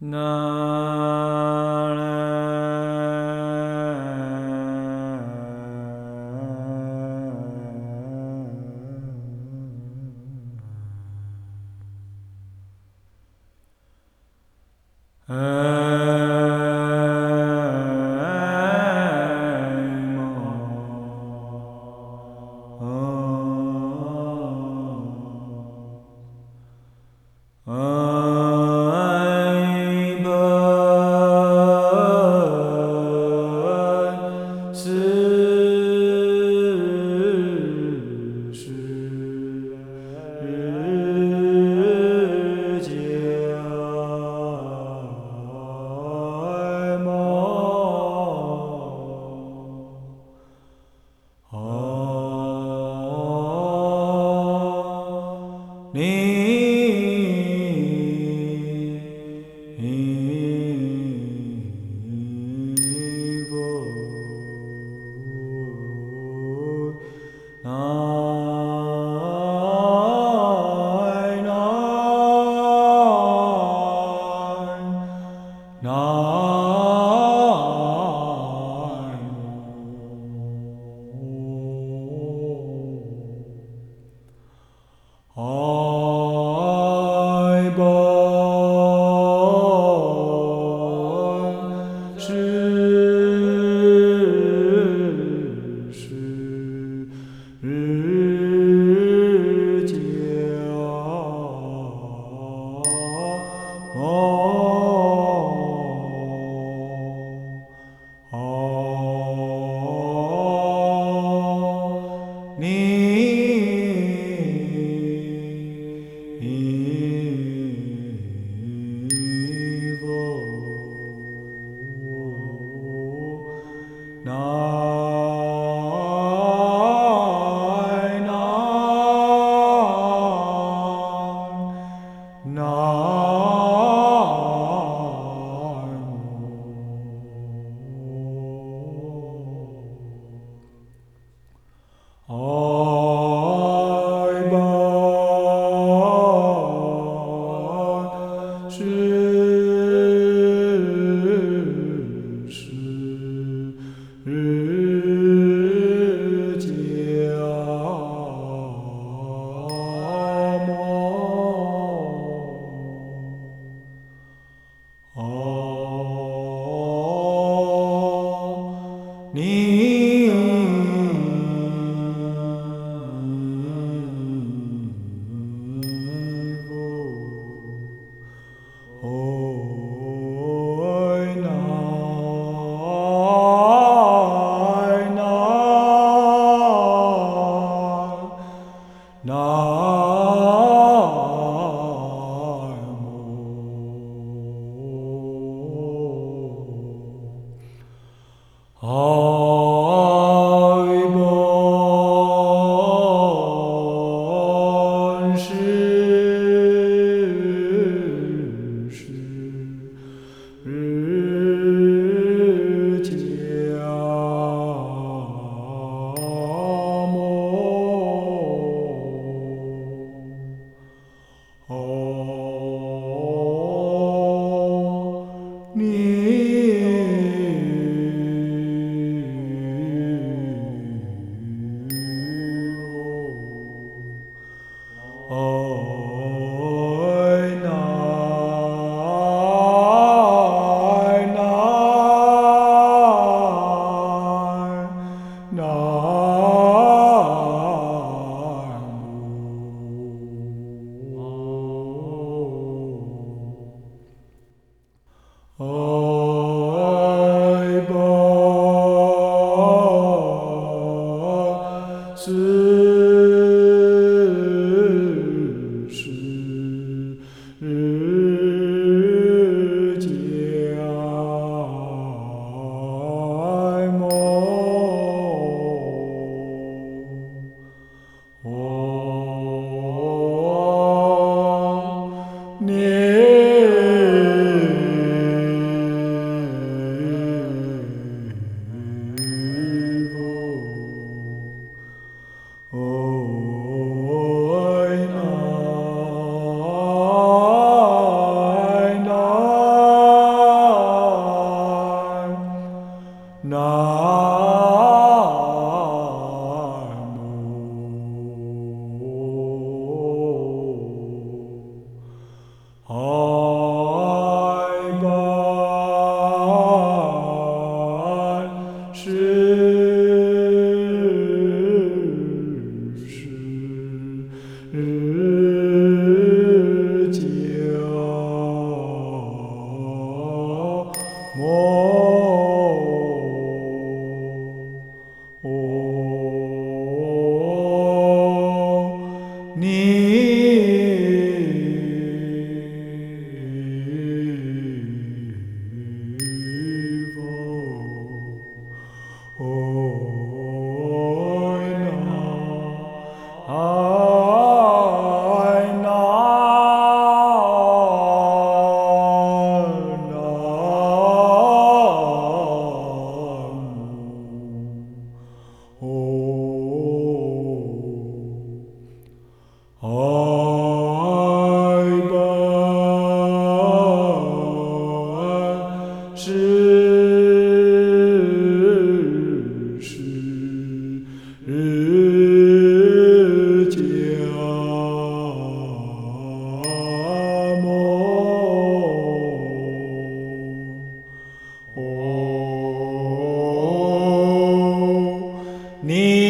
Na 是。Oh.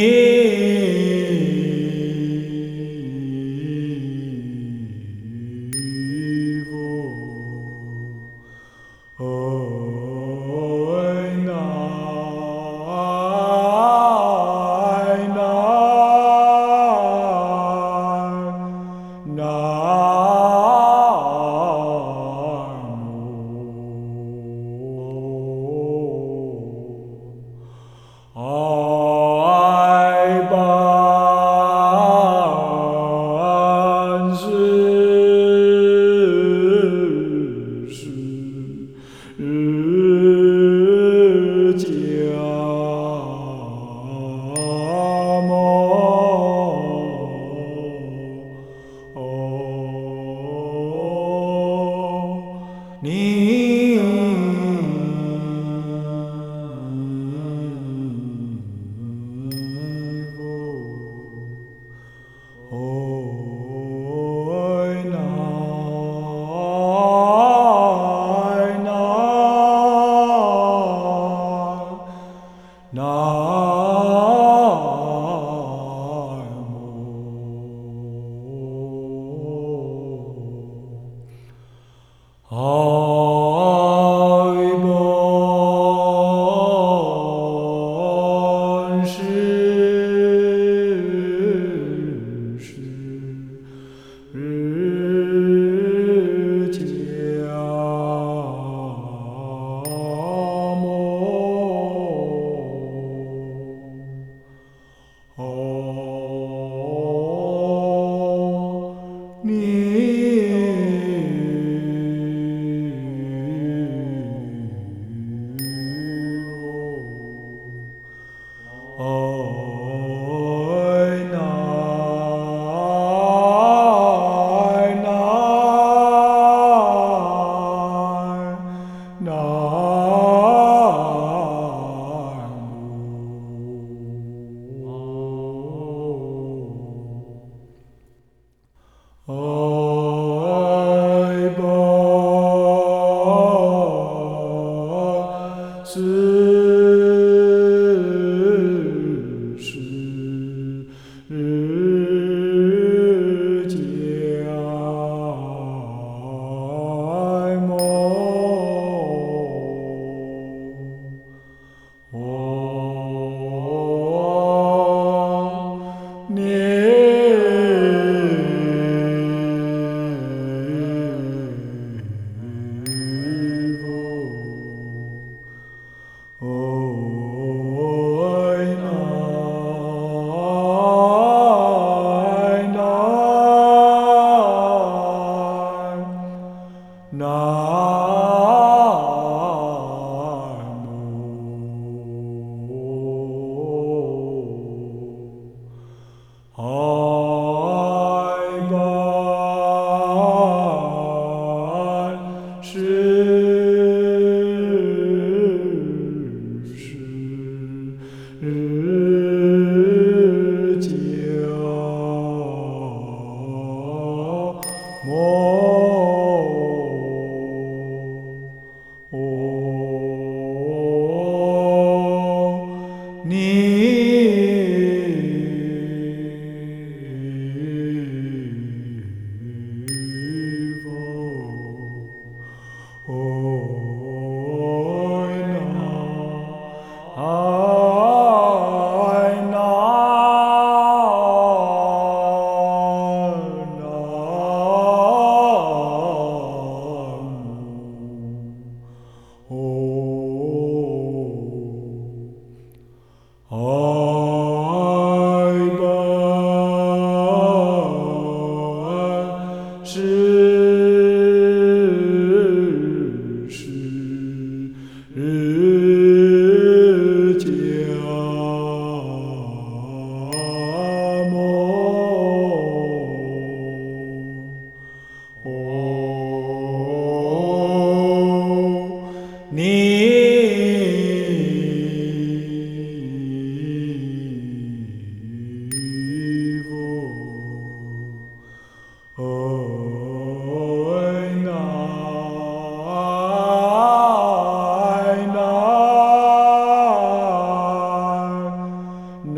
Deus. 哦。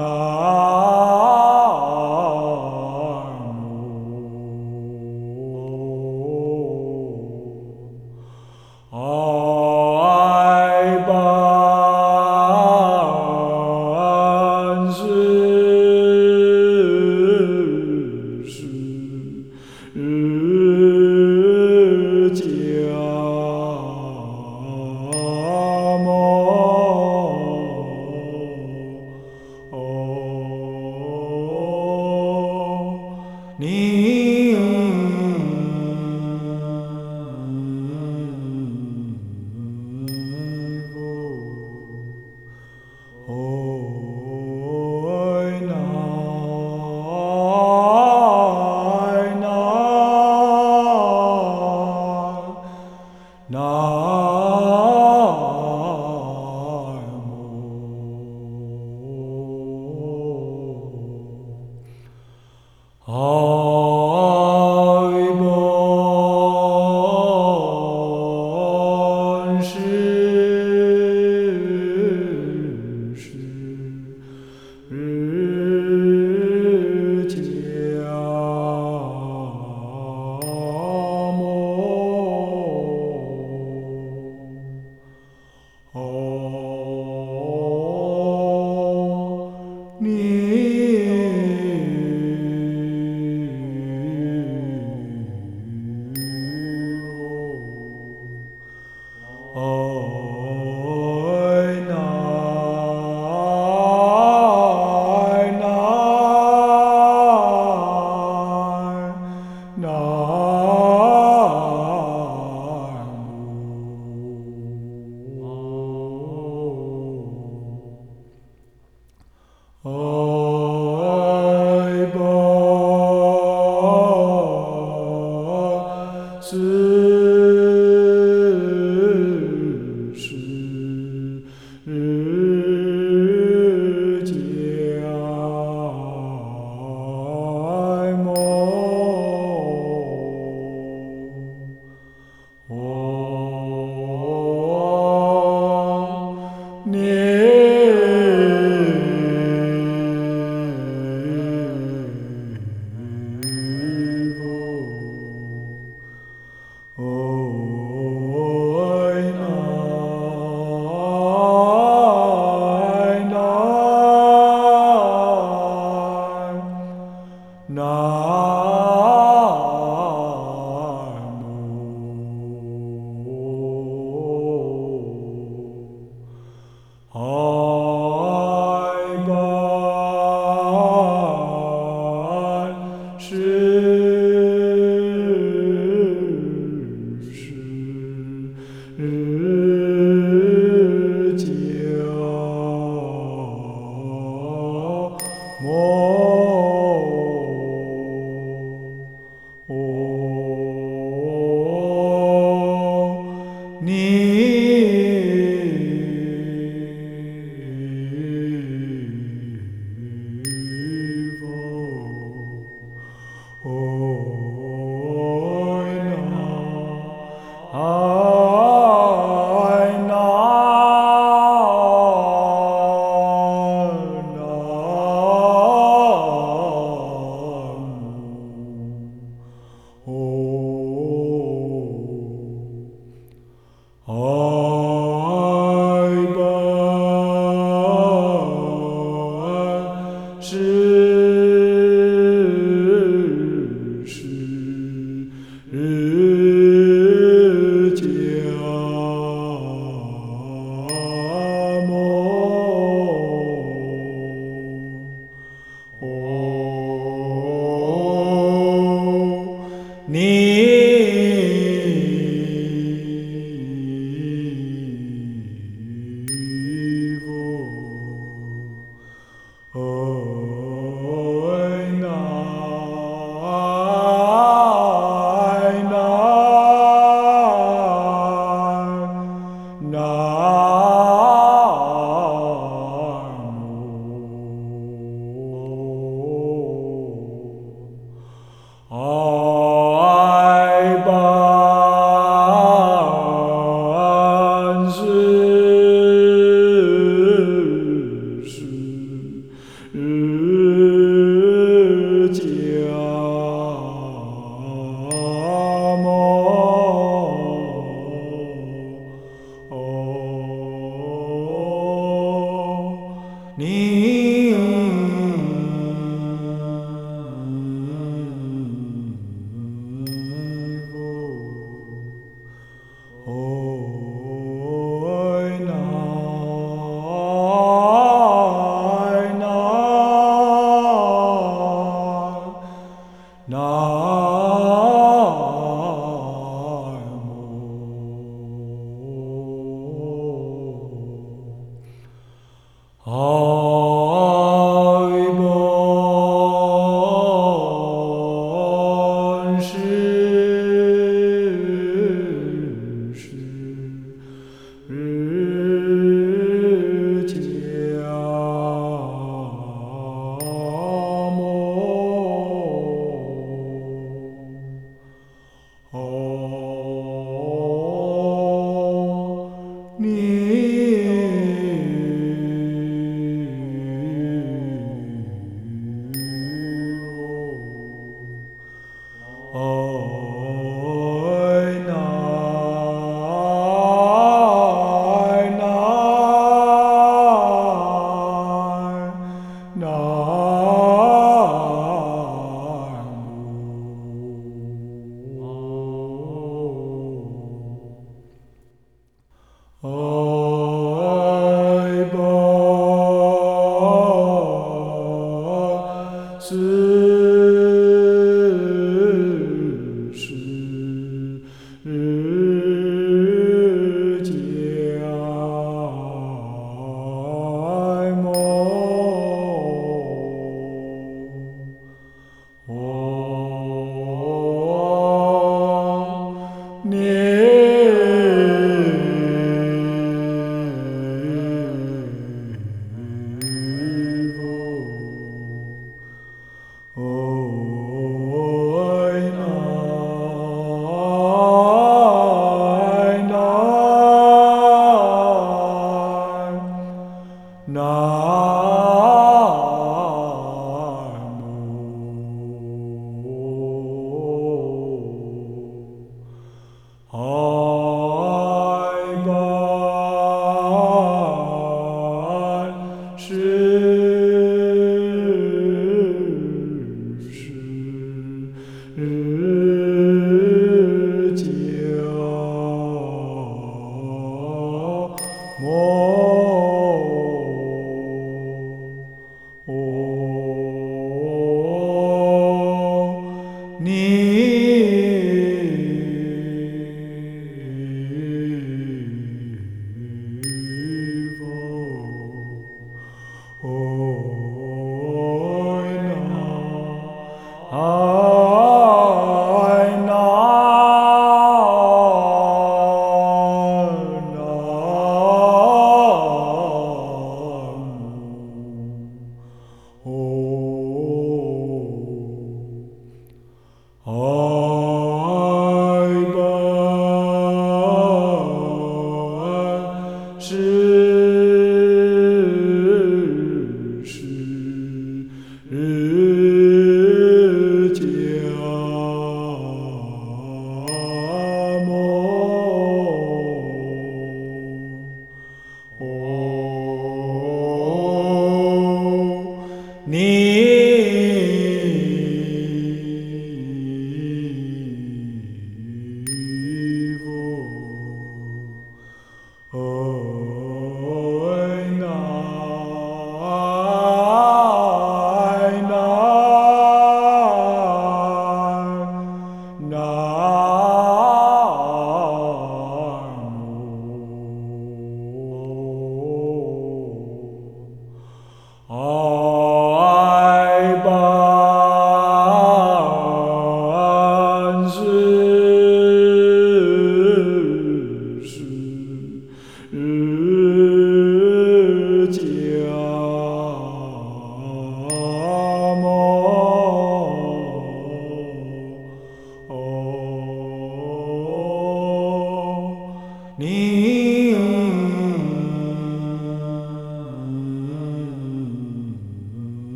Oh.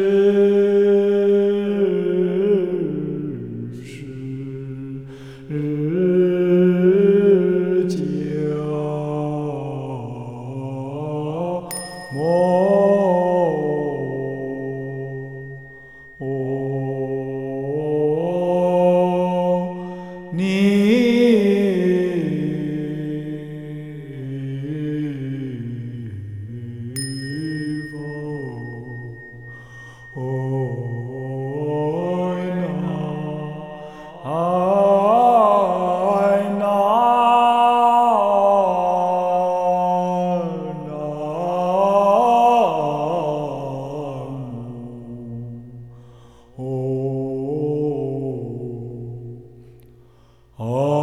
是 Oh.